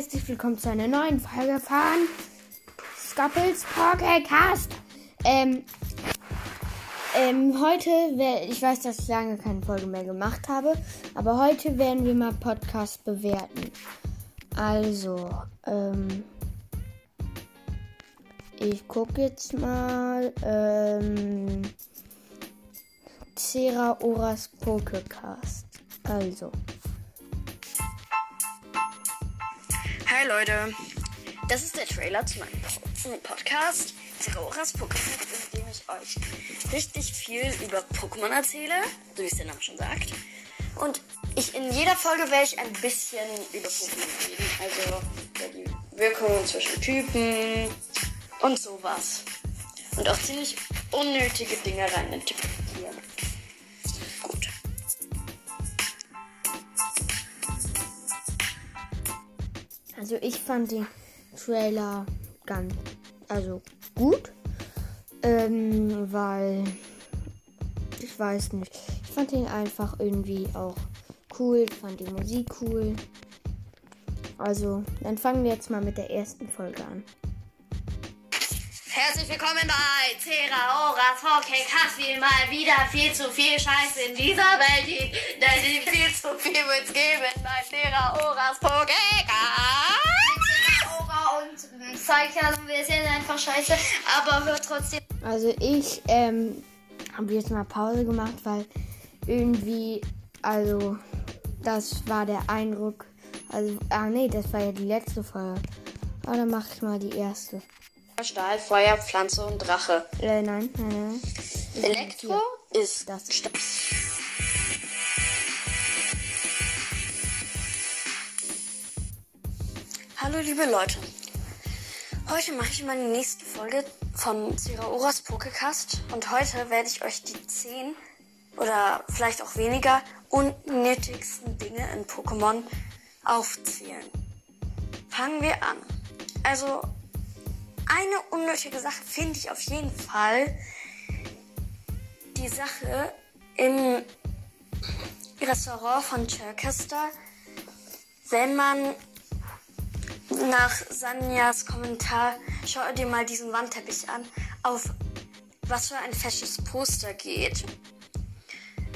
herzlich willkommen zu einer neuen Folge von Scoppels Podcast. Ähm, ähm, heute, ich weiß, dass ich lange keine Folge mehr gemacht habe, aber heute werden wir mal Podcast bewerten. Also, ähm, ich gucke jetzt mal, ähm, Cera Oras Pokecast. Also. Hi Leute, das ist der Trailer zu meinem Podcast Zeroras Pokémon, in dem ich euch richtig viel über Pokémon erzähle, so wie es der Name schon sagt. Und ich in jeder Folge werde ich ein bisschen über Pokémon reden, also über die Wirkungen zwischen Typen und sowas. Und auch ziemlich unnötige Dinge rein interpretieren. Also ich fand den Trailer ganz, also gut, ähm, weil ich weiß nicht, ich fand ihn einfach irgendwie auch cool, fand die Musik cool. Also, dann fangen wir jetzt mal mit der ersten Folge an. Herzlich willkommen bei Cera Oras Hockey Kaffee. Mal wieder viel zu viel Scheiß in dieser Welt gibt. Denn viel zu viel wird's geben bei Cera Oras Pokécast. und Psyche, wir sind einfach scheiße, aber hört trotzdem. Also ich ähm, habe jetzt mal Pause gemacht, weil irgendwie, also das war der Eindruck. Also, ah nee, das war ja die letzte Folge. Aber dann mache ich mal die erste. Stahl, Feuer, Pflanze und Drache. Äh, nein, nein, nein. Elektro ist Das. Sta- Hallo liebe Leute. Heute mache ich mal die nächste Folge von Zeraoras Pokecast und heute werde ich euch die 10 oder vielleicht auch weniger unnötigsten Dinge in Pokémon aufzählen. Fangen wir an. Also eine unnötige Sache finde ich auf jeden Fall die Sache im Restaurant von Chircaster, wenn man nach Sanjas Kommentar, schau dir mal diesen Wandteppich an, auf was für ein fesches Poster geht.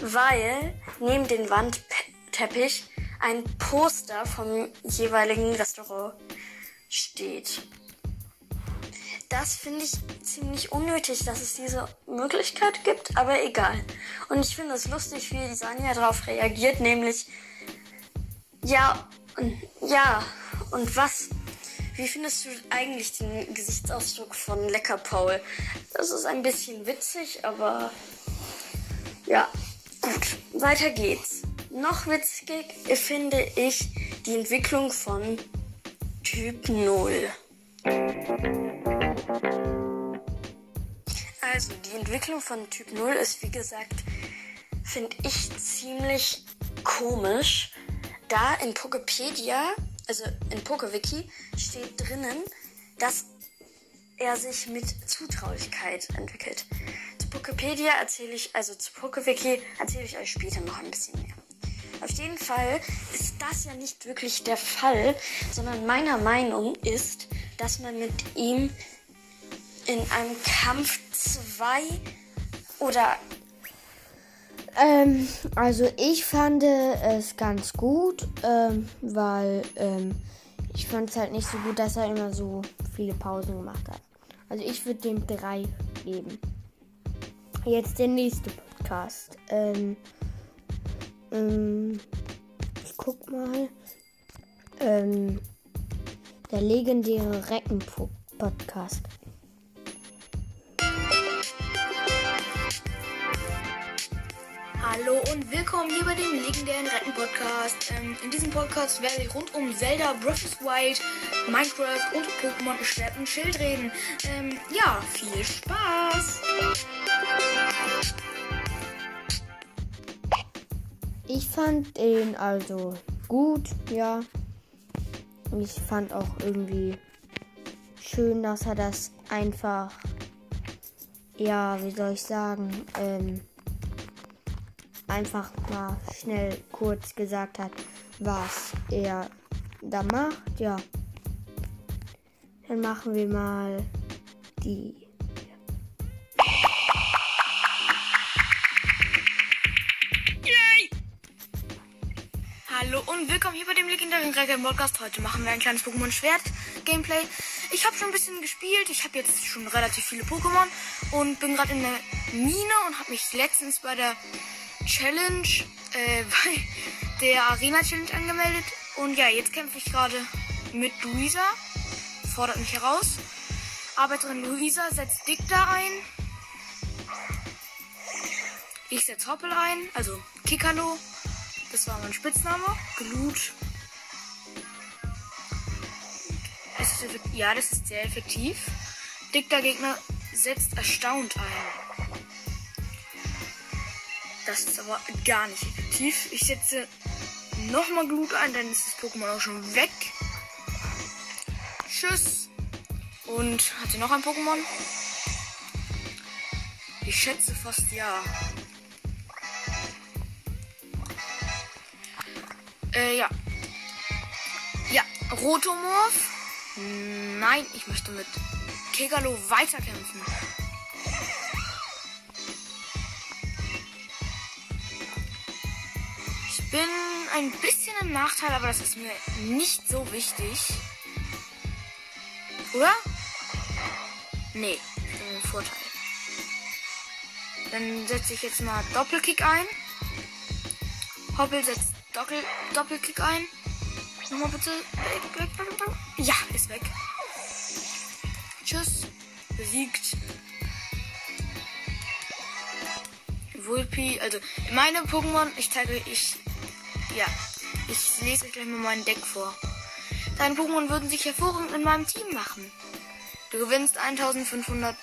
Weil neben dem Wandteppich ein Poster vom jeweiligen Restaurant steht. Das finde ich ziemlich unnötig, dass es diese Möglichkeit gibt, aber egal. Und ich finde es lustig, wie die Sanja darauf reagiert, nämlich ja, und, ja, und was? Wie findest du eigentlich den Gesichtsausdruck von Lecker Paul? Das ist ein bisschen witzig, aber ja, gut. Weiter geht's. Noch witzig finde ich die Entwicklung von Typ 0. Also, die Entwicklung von Typ 0 ist, wie gesagt, finde ich ziemlich komisch, da in Pokepedia, also in PokeWiki, steht drinnen, dass er sich mit Zutraulichkeit entwickelt. Zu Pokepedia erzähle ich, also zu PokeWiki erzähle ich euch später noch ein bisschen mehr. Auf jeden Fall ist das ja nicht wirklich der Fall, sondern meiner Meinung ist, dass man mit ihm in einem Kampf zwei oder Ähm, also ich fand es ganz gut, ähm, weil ähm, ich fand es halt nicht so gut, dass er immer so viele Pausen gemacht hat. Also ich würde dem drei geben. Jetzt der nächste Podcast. Ähm, ähm, ich guck mal. Ähm, der legendäre Recken-Podcast. Hallo und willkommen hier bei dem legendären Retten-Podcast. Ähm, in diesem Podcast werde ich rund um Zelda, Breath of the Wild, Minecraft und Pokémon Schwert und Schild reden. Ähm, ja, viel Spaß! Ich fand den also gut, ja. Ich fand auch irgendwie schön, dass er das einfach, ja, wie soll ich sagen, ähm, einfach mal schnell kurz gesagt hat, was er da macht, ja. Dann machen wir mal die. Und willkommen hier bei dem legendären Gregor Podcast. Heute machen wir ein kleines Pokémon Schwert Gameplay. Ich habe schon ein bisschen gespielt. Ich habe jetzt schon relativ viele Pokémon und bin gerade in der Mine und habe mich letztens bei der Challenge, äh, bei der Arena Challenge angemeldet. Und ja, jetzt kämpfe ich gerade mit Luisa. Fordert mich heraus. Arbeiterin Luisa setzt Dick da ein. Ich setze Hoppel ein, also Kikalo. Das war mein Spitzname. Glut. Ja, das ist sehr effektiv. Dickter Gegner setzt erstaunt ein. Das ist aber gar nicht effektiv. Ich setze nochmal Glut ein, dann ist das Pokémon auch schon weg. Tschüss. Und hat sie noch ein Pokémon? Ich schätze fast ja. Äh, ja. Ja, Rotomorph. Nein, ich möchte mit Kegalo weiterkämpfen. Ich bin ein bisschen im Nachteil, aber das ist mir nicht so wichtig. Oder? Nee, ich bin im Vorteil. Dann setze ich jetzt mal Doppelkick ein. Hoppel setzt Doppel Doppelkick ein. Nochmal bitte. Ja, ist weg. Tschüss. Besiegt. Vulpi, also meine Pokémon, ich zeige, ich, ja, ich lese gleich mal mein Deck vor. Deine Pokémon würden sich hervorragend in meinem Team machen. Du gewinnst 1500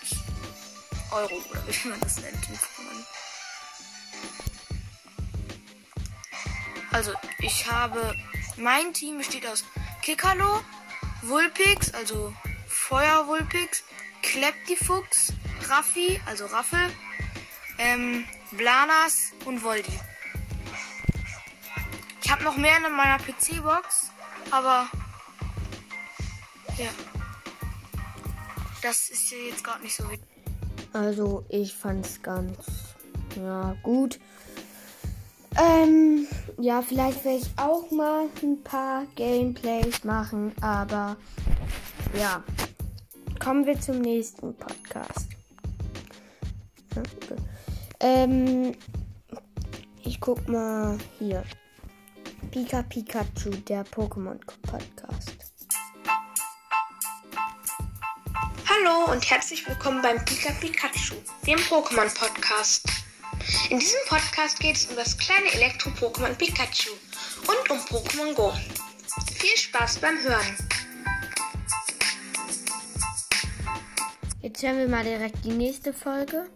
Euro, oder wie man das nennt Also, ich habe. Mein Team besteht aus Kikalo, Vulpix, also Feuervulpix, Kleptifuchs, Raffi, also Raffel, ähm, Blanas und Voldi. Ich habe noch mehr in meiner PC-Box, aber. Ja. Das ist hier jetzt gerade nicht so wichtig. Also ich fand's ganz ja gut. Ähm, ja, vielleicht werde ich auch mal ein paar Gameplays machen, aber ja. Kommen wir zum nächsten Podcast. Ähm, ich guck mal hier. Pika Pikachu, der Pokémon Podcast. Hallo und herzlich willkommen beim Pika Pikachu, dem Pokémon Podcast. In diesem Podcast geht es um das kleine Elektro-Pokémon Pikachu und um Pokémon Go. Viel Spaß beim Hören. Jetzt hören wir mal direkt die nächste Folge.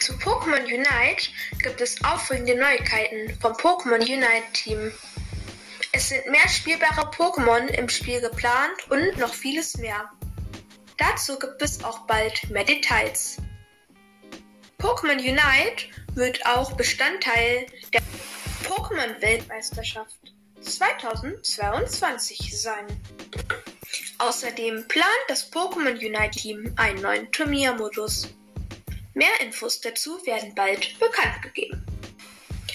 Zu Pokémon Unite gibt es aufregende Neuigkeiten vom Pokémon Unite Team. Es sind mehr spielbare Pokémon im Spiel geplant und noch vieles mehr. Dazu gibt es auch bald mehr Details. Pokémon Unite wird auch Bestandteil der Pokémon-Weltmeisterschaft 2022 sein. Außerdem plant das Pokémon Unite Team einen neuen Turniermodus. Mehr Infos dazu werden bald bekannt gegeben.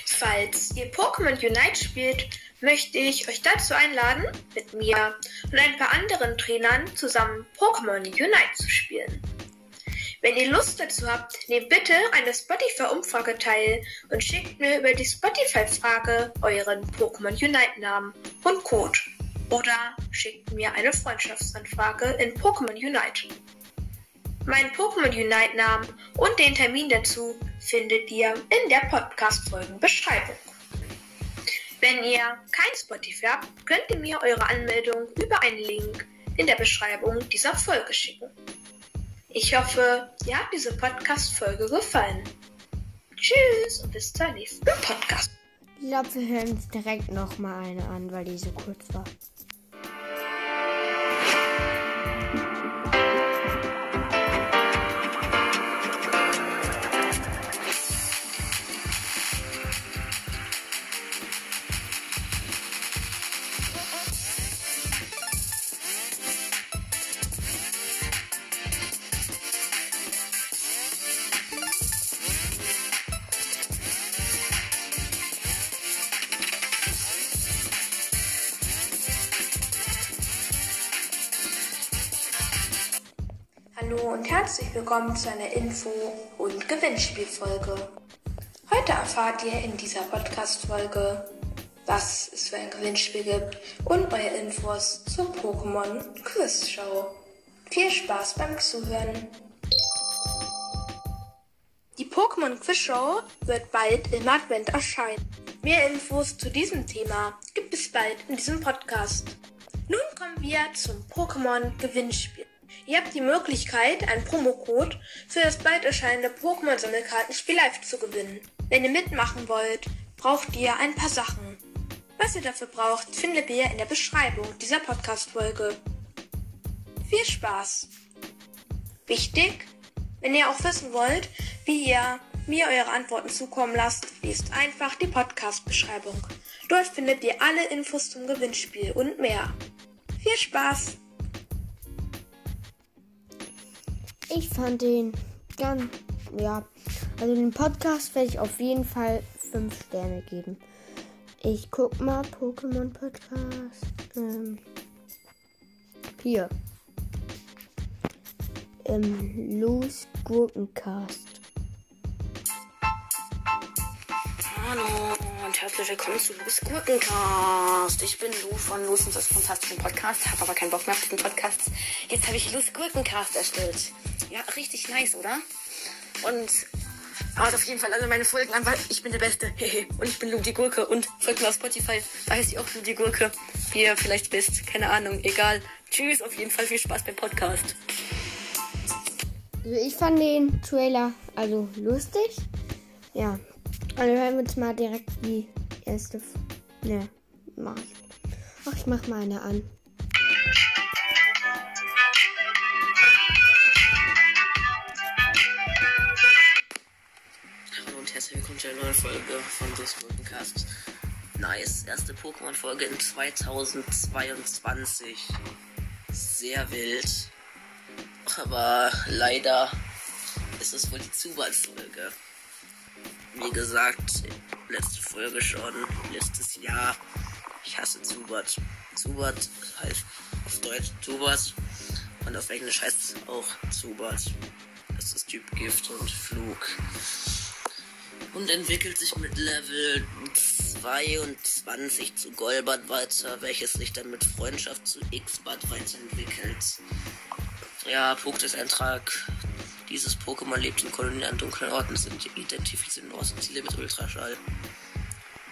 Falls ihr Pokémon Unite spielt, möchte ich euch dazu einladen, mit mir und ein paar anderen Trainern zusammen Pokémon Unite zu spielen. Wenn ihr Lust dazu habt, nehmt bitte an der Spotify-Umfrage teil und schickt mir über die Spotify-Frage euren Pokémon Unite-Namen und Code. Oder schickt mir eine Freundschaftsanfrage in Pokémon Unite. Meinen Pokémon Unite-Namen und den Termin dazu findet ihr in der Podcast-Folgenbeschreibung. Wenn ihr kein Spotify habt, könnt ihr mir eure Anmeldung über einen Link in der Beschreibung dieser Folge schicken. Ich hoffe, ihr habt diese Podcast-Folge gefallen. Tschüss und bis zur nächsten Podcast. Ich glaube, wir hören uns direkt nochmal eine an, weil die so kurz war. Und herzlich willkommen zu einer Info- und Gewinnspielfolge. Heute erfahrt ihr in dieser Podcast-Folge, was es für ein Gewinnspiel gibt und neue Infos zur Pokémon Quiz Show. Viel Spaß beim Zuhören! Die Pokémon Quiz Show wird bald im Advent erscheinen. Mehr Infos zu diesem Thema gibt es bald in diesem Podcast. Nun kommen wir zum Pokémon Gewinnspiel. Ihr habt die Möglichkeit, einen Promocode für das bald erscheinende Pokémon Sammelkartenspiel live zu gewinnen. Wenn ihr mitmachen wollt, braucht ihr ein paar Sachen. Was ihr dafür braucht, findet ihr in der Beschreibung dieser Podcast-Folge. Viel Spaß! Wichtig, wenn ihr auch wissen wollt, wie ihr mir eure Antworten zukommen lasst, liest einfach die Podcast-Beschreibung. Dort findet ihr alle Infos zum Gewinnspiel und mehr. Viel Spaß! Ich fand den ganz, ja, also den Podcast werde ich auf jeden Fall 5 Sterne geben. Ich guck mal, Pokémon Podcast. Ähm, hier. Ähm, Los Gurkencast. Hallo und herzlich willkommen zu Lu's Gurkencast. Ich bin Lu von Lu's und das fantastischen Podcast, habe aber keinen Bock mehr auf diesen Podcast. Jetzt habe ich Lu's Gurkencast erstellt. Ja, richtig nice, oder? Und hört auf jeden Fall alle meine Folgen an, weil ich bin der Beste. und ich bin Lu die Gurke und folgt mir auf Spotify. Da heißt ich auch Lu die Gurke. Wie ihr vielleicht wisst, keine Ahnung, egal. Tschüss, auf jeden Fall viel Spaß beim Podcast. Also ich fand den Trailer also lustig. Ja. Also hören wir uns mal direkt die erste. Ne, mach ich. Ach, ich mach mal eine an. Zu einer neuen Folge von Blues Podcast. Nice, erste Pokémon-Folge in 2022. Sehr wild. Aber leider ist es wohl die Zubats-Folge. Wie gesagt, letzte Folge schon, letztes Jahr. Ich hasse Zubat. Zubat heißt auf Deutsch Zubat und auf Englisch heißt es auch Zubat. Das ist Typ Gift und Flug. Und entwickelt sich mit Level 22 zu Golbat weiter, welches sich dann mit Freundschaft zu X-Bad weiterentwickelt. Ja, Punkteeintrag. Dieses Pokémon lebt in Kolonien an dunklen Orten, sind identifiziert Ziele mit Ultraschall.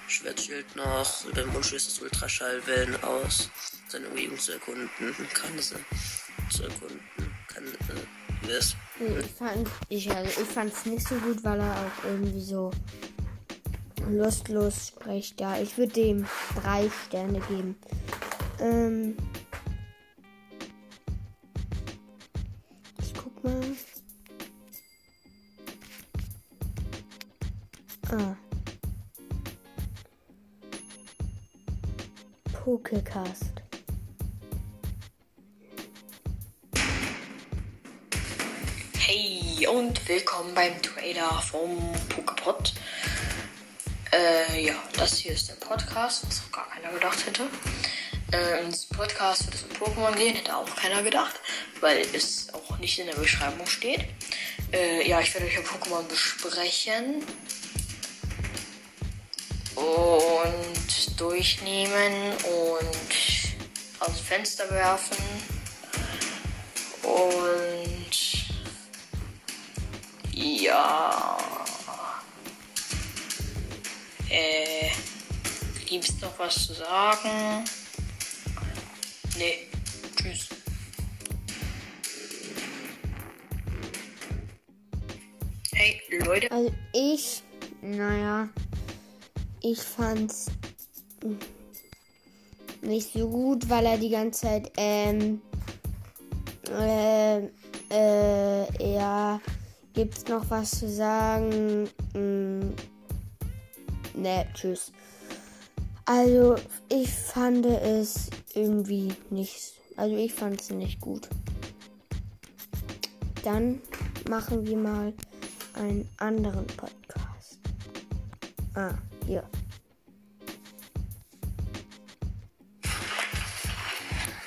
Schwertschild noch, beim Mund stößt es Ultraschallwellen aus. Seine Umgebung zu erkunden, kann sie zu erkunden, kann äh, das. Ich fand ich, also ich fand's nicht so gut, weil er auch irgendwie so lustlos spricht. Ja, ich würde dem drei Sterne geben. Ähm, ich guck mal. Ah. Pokecast. Und willkommen beim Trailer vom Pokepod. Äh, ja, das hier ist der Podcast, was auch gar keiner gedacht hätte. Äh, in diesem Podcast wird es um Pokémon gehen, hätte auch keiner gedacht, weil es auch nicht in der Beschreibung steht. Äh, ja, ich werde euch ein Pokémon besprechen und durchnehmen und aus Fenster werfen gibt's noch was zu sagen? Nee. Tschüss. Hey, Leute. Also ich, naja, ich fand's nicht so gut, weil er die ganze Zeit, ähm, äh, äh, ja, gibt's noch was zu sagen? Mm, ne, tschüss. Also, ich fand es irgendwie nicht, also ich fand es nicht gut. Dann machen wir mal einen anderen Podcast. Ah, hier.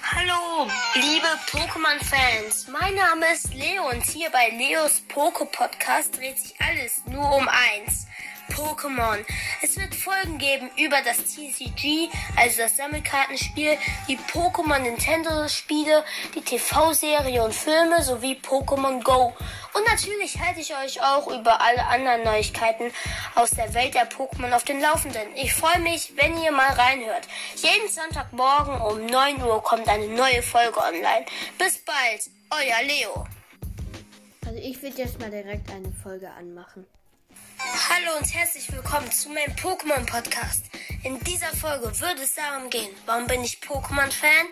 Hallo liebe Pokémon-Fans. Mein Name ist Leo und hier bei Leos Poke Podcast dreht sich alles nur um eins. Pokémon. Es wird Folgen geben über das TCG, also das Sammelkartenspiel, die Pokémon Nintendo Spiele, die TV-Serie und Filme sowie Pokémon Go. Und natürlich halte ich euch auch über alle anderen Neuigkeiten aus der Welt der Pokémon auf den Laufenden. Ich freue mich, wenn ihr mal reinhört. Jeden Sonntagmorgen um 9 Uhr kommt eine neue Folge online. Bis bald, euer Leo. Also ich würde jetzt mal direkt eine Folge anmachen. Hallo und herzlich willkommen zu meinem Pokémon-Podcast. In dieser Folge würde es darum gehen, warum bin ich Pokémon-Fan,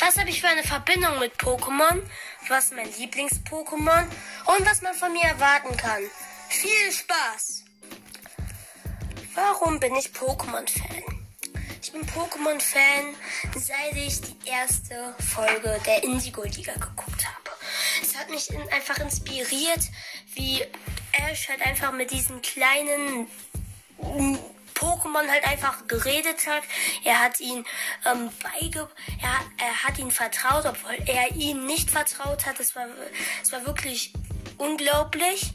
was habe ich für eine Verbindung mit Pokémon, was mein Lieblings-Pokémon und was man von mir erwarten kann. Viel Spaß! Warum bin ich Pokémon-Fan? Ich bin Pokémon-Fan, seit ich die erste Folge der Indigo-Liga geguckt habe. Es hat mich einfach inspiriert, wie Ash halt einfach mit diesen kleinen Pokémon halt einfach geredet hat. Er hat ihn ähm, beige, er, er hat ihn vertraut, obwohl er ihm nicht vertraut hat. Es war, es war wirklich unglaublich.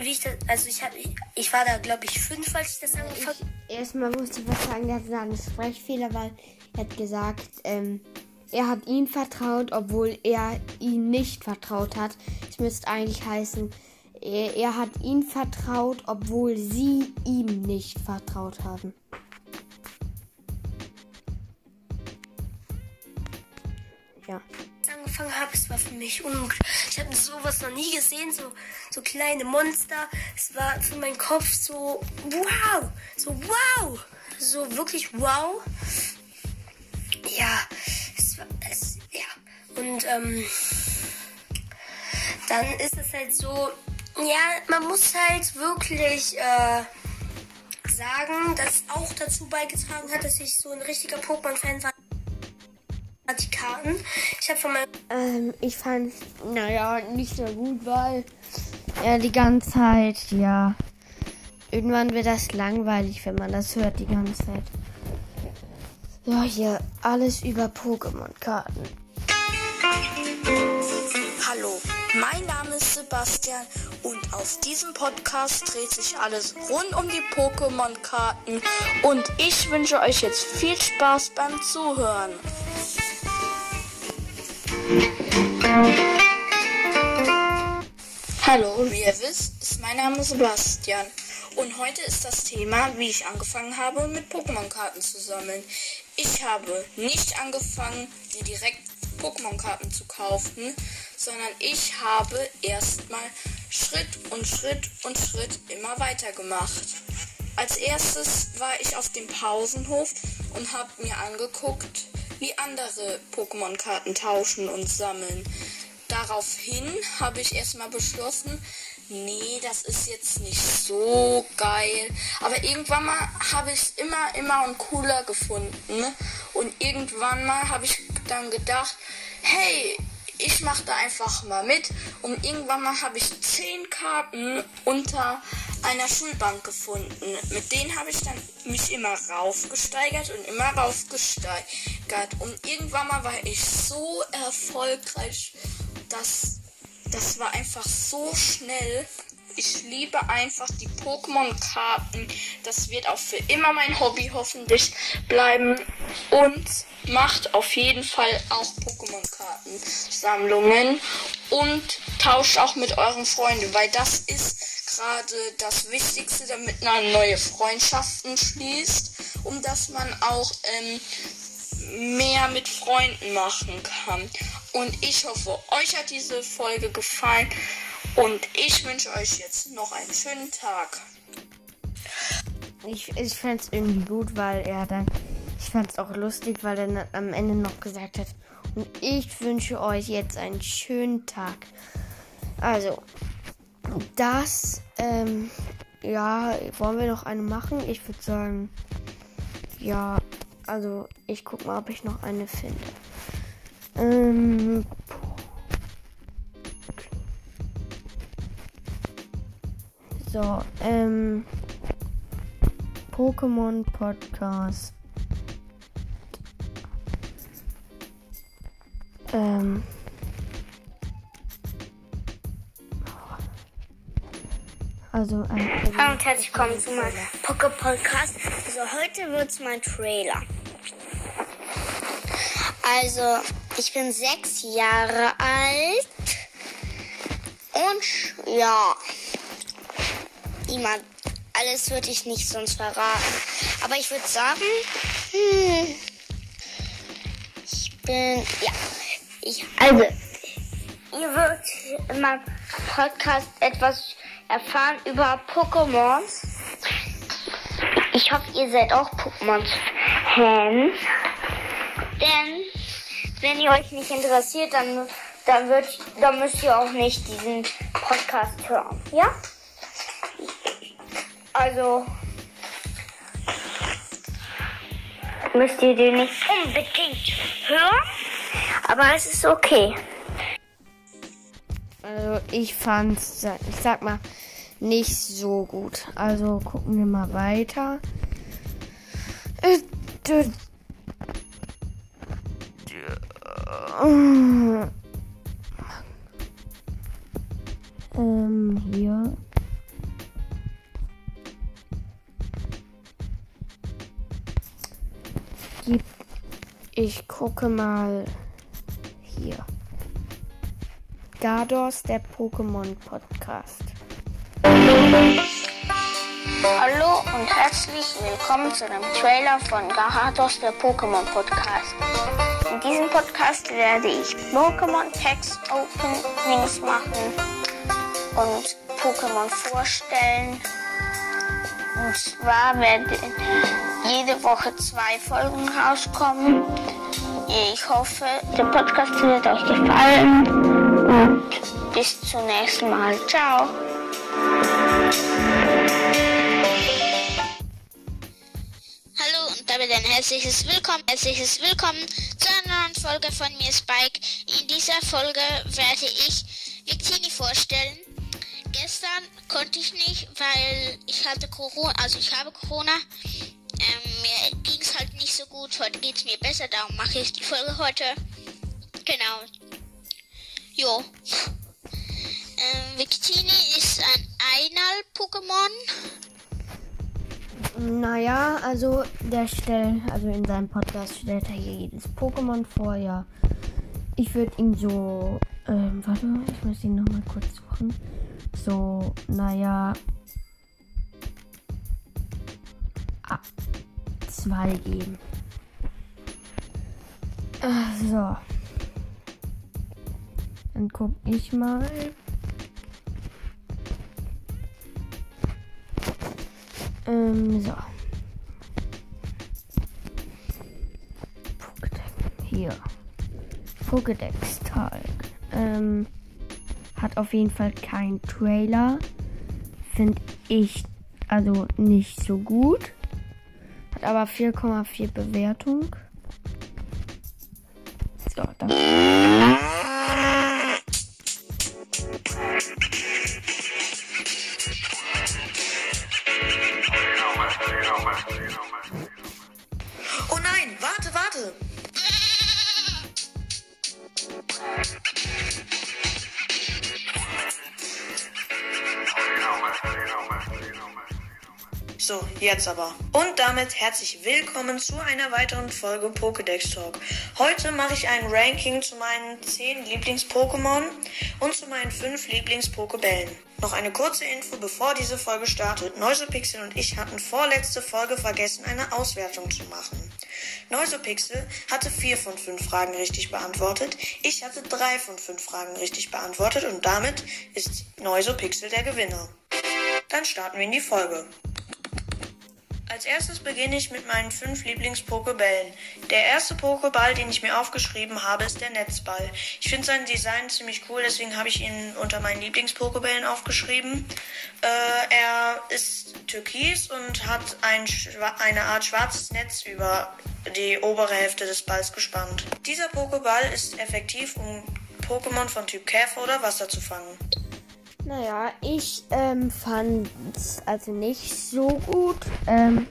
Wie ich das, also ich, hab, ich, war da glaube ich fünf, als ich das angefangen Ich, erstmal musste ich was sagen, der hatte einen Sprechfehler, weil er hat gesagt, ähm, er hat ihm vertraut, obwohl er ihm nicht vertraut hat. Es müsste eigentlich heißen, er, er hat ihm vertraut, obwohl sie ihm nicht vertraut haben. Ja. angefangen habe, es war für mich unglücklich. Ich habe sowas noch nie gesehen, so, so kleine Monster. Es war für meinen Kopf so wow, so wow, so wirklich wow. Ja, es war, es, ja. Und ähm, dann ist es halt so, ja, man muss halt wirklich äh, sagen, dass auch dazu beigetragen hat, dass ich so ein richtiger Pokémon-Fan war. Die Karten. Ich habe von meinem Ähm, ich fand, naja, nicht so gut, weil er die ganze Zeit, ja. Irgendwann wird das langweilig, wenn man das hört die ganze Zeit. Ja, hier alles über Pokémon-Karten. Hallo, mein Name ist Sebastian und auf diesem Podcast dreht sich alles rund um die Pokémon-Karten und ich wünsche euch jetzt viel Spaß beim Zuhören. Hallo, wie ihr wisst, ist mein Name Sebastian und heute ist das Thema, wie ich angefangen habe, mit Pokémon-Karten zu sammeln. Ich habe nicht angefangen, dir direkt Pokémon-Karten zu kaufen, sondern ich habe erstmal Schritt und Schritt und Schritt immer weiter gemacht. Als erstes war ich auf dem Pausenhof und habe mir angeguckt, wie andere Pokémon-Karten tauschen und sammeln. Daraufhin habe ich erstmal beschlossen, nee, das ist jetzt nicht so geil. Aber irgendwann mal habe ich es immer, immer und cooler gefunden. Und irgendwann mal habe ich dann gedacht, hey, ich mache da einfach mal mit. Und irgendwann mal habe ich zehn Karten unter einer Schulbank gefunden. Mit denen habe ich dann mich immer raufgesteigert und immer raufgesteigert. Und irgendwann mal war ich so erfolgreich, dass das war einfach so schnell. Ich liebe einfach die Pokémon-Karten. Das wird auch für immer mein Hobby hoffentlich bleiben. Und macht auf jeden Fall auch Pokémon-Karten-Sammlungen. Und tauscht auch mit euren Freunden, weil das ist gerade das Wichtigste, damit man neue Freundschaften schließt. Und dass man auch ähm, mehr mit Freunden machen kann. Und ich hoffe, euch hat diese Folge gefallen. Und ich wünsche euch jetzt noch einen schönen Tag. Ich, ich fand es irgendwie gut, weil er dann. Ich fand es auch lustig, weil er am Ende noch gesagt hat. Und ich wünsche euch jetzt einen schönen Tag. Also, das, ähm, ja, wollen wir noch eine machen? Ich würde sagen, ja, also ich guck mal, ob ich noch eine finde. Ähm, so, ähm, Pokémon Podcast. Ähm. Also ein. Hallo und herzlich willkommen zu meinem Poké Podcast. Also heute wird's mein Trailer. Also ich bin sechs Jahre alt und ja, immer alles würde ich nicht sonst verraten. Aber ich würde sagen, hm, ich bin ja, ich also ihr wird in meinem Podcast etwas erfahren über Pokémons. Ich hoffe, ihr seid auch Pokémon-Fans. Denn wenn ihr euch nicht interessiert, dann, dann, wird, dann müsst ihr auch nicht diesen Podcast hören. Ja? Also müsst ihr den nicht unbedingt hören, aber es ist okay. Also ich fand's, ich sag mal, nicht so gut. Also gucken wir mal weiter. Äh, Ähm, hier. Ich gucke mal hier. Gardos, der Pokémon Podcast. Hallo und herzlich willkommen zu dem Trailer von Garados, der Pokémon Podcast. In diesem Podcast werde ich Pokémon Text Openings machen und Pokémon vorstellen. Und zwar werden jede Woche zwei Folgen rauskommen. Ich hoffe, der Podcast wird euch gefallen. Und bis zum nächsten Mal. Ciao. Hallo und damit ein herzliches Willkommen, herzliches Willkommen zu einer neuen Folge von mir, Spike. In dieser Folge werde ich Victini vorstellen. Gestern konnte ich nicht, weil ich hatte Corona, also ich habe Corona. Ähm, mir ging es halt nicht so gut. Heute geht es mir besser, darum mache ich die Folge heute. Genau. Jo. Ähm, Victini ist ein Einal-Pokémon. Naja, also der stellt, also in seinem Podcast stellt er hier jedes Pokémon vor, ja. Ich würde ihm so, ähm, warte, ich muss ihn nochmal kurz suchen. So, naja. Ah, zwei geben. So. Dann guck ich mal. Ähm, so. Hier. Pokédex-Tag. Ähm, hat auf jeden Fall keinen Trailer. Finde ich also nicht so gut. Hat aber 4,4 Bewertung. So, dann. Jetzt aber. Und damit herzlich willkommen zu einer weiteren Folge Pokédex Talk. Heute mache ich ein Ranking zu meinen 10 Lieblings-Pokémon und zu meinen 5 Lieblings-Pokébällen. Noch eine kurze Info, bevor diese Folge startet. Neusopixel und ich hatten vorletzte Folge vergessen, eine Auswertung zu machen. Neusopixel hatte 4 von 5 Fragen richtig beantwortet. Ich hatte 3 von 5 Fragen richtig beantwortet und damit ist Neusopixel der Gewinner. Dann starten wir in die Folge. Als erstes beginne ich mit meinen fünf Lieblings-Pokebällen. Der erste Pokeball, den ich mir aufgeschrieben habe, ist der Netzball. Ich finde sein Design ziemlich cool, deswegen habe ich ihn unter meinen Lieblings-Pokebällen aufgeschrieben. Äh, er ist türkis und hat ein, eine Art schwarzes Netz über die obere Hälfte des Balls gespannt. Dieser Pokeball ist effektiv, um Pokémon von Typ Käfer oder Wasser zu fangen. Naja, ich ähm, fand es also nicht so gut. Ähm,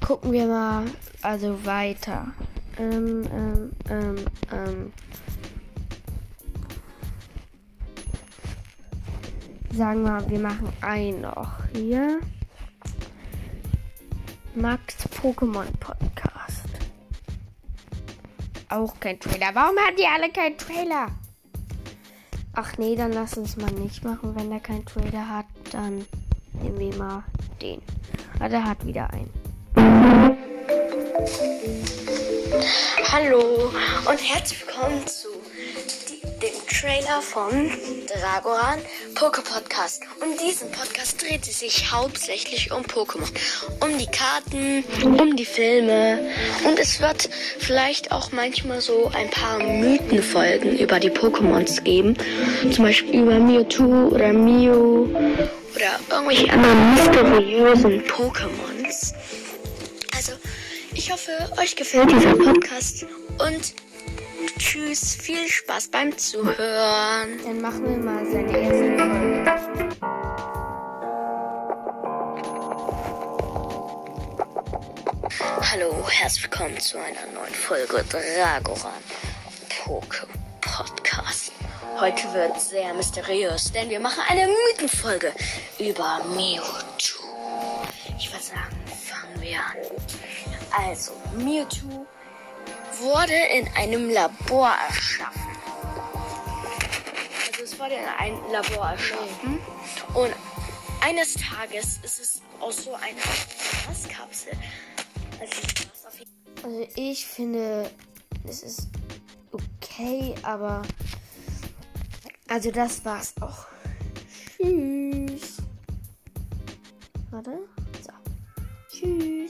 gucken wir mal also weiter. Ähm, ähm, ähm, ähm. Sagen wir, mal, wir machen einen noch hier. Max Pokémon Podcast. Auch kein Trailer. Warum hat die alle keinen Trailer? Ach nee, dann lass uns mal nicht machen. Wenn er keinen Trailer hat, dann nehmen wir mal den. Ah, der hat wieder einen. Hallo und herzlich willkommen zu dem Trailer von Dragoran Poke Podcast. Und diesen Podcast dreht sich hauptsächlich um Pokémon, um die Karten, um die Filme und es wird vielleicht auch manchmal so ein paar Mythenfolgen über die Pokémons geben, zum Beispiel über Mewtwo oder Mew oder irgendwelche anderen mysteriösen Pokémons. Also, ich hoffe, euch gefällt dieser Podcast und tschüss, viel Spaß beim Zuhören. Dann machen wir mal seine erste Folge. Hallo, herzlich willkommen zu einer neuen Folge Dragoran Poke Podcast. Heute wird sehr mysteriös, denn wir machen eine Mythenfolge über Mewtwo. Ich würde sagen, fangen wir an. Also, Mewtwo wurde in einem Labor erschaffen. Also es wurde in einem Labor erschaffen und eines Tages ist es aus so einer Gaskapsel. Also, Also ich finde, es ist okay, aber also das war's auch. Tschüss. Warte. So. Tschüss.